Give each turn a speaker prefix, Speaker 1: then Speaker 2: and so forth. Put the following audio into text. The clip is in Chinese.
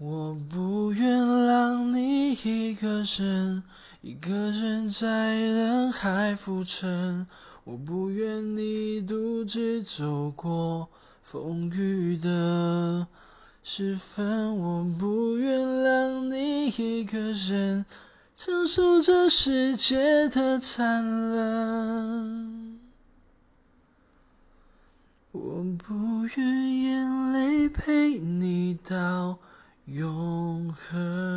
Speaker 1: 我不愿让你一个人，一个人在人海浮沉。我不愿你独自走过风雨的时分。我不愿让你一个人承受这世界的残忍。我不愿眼泪陪你到永恒。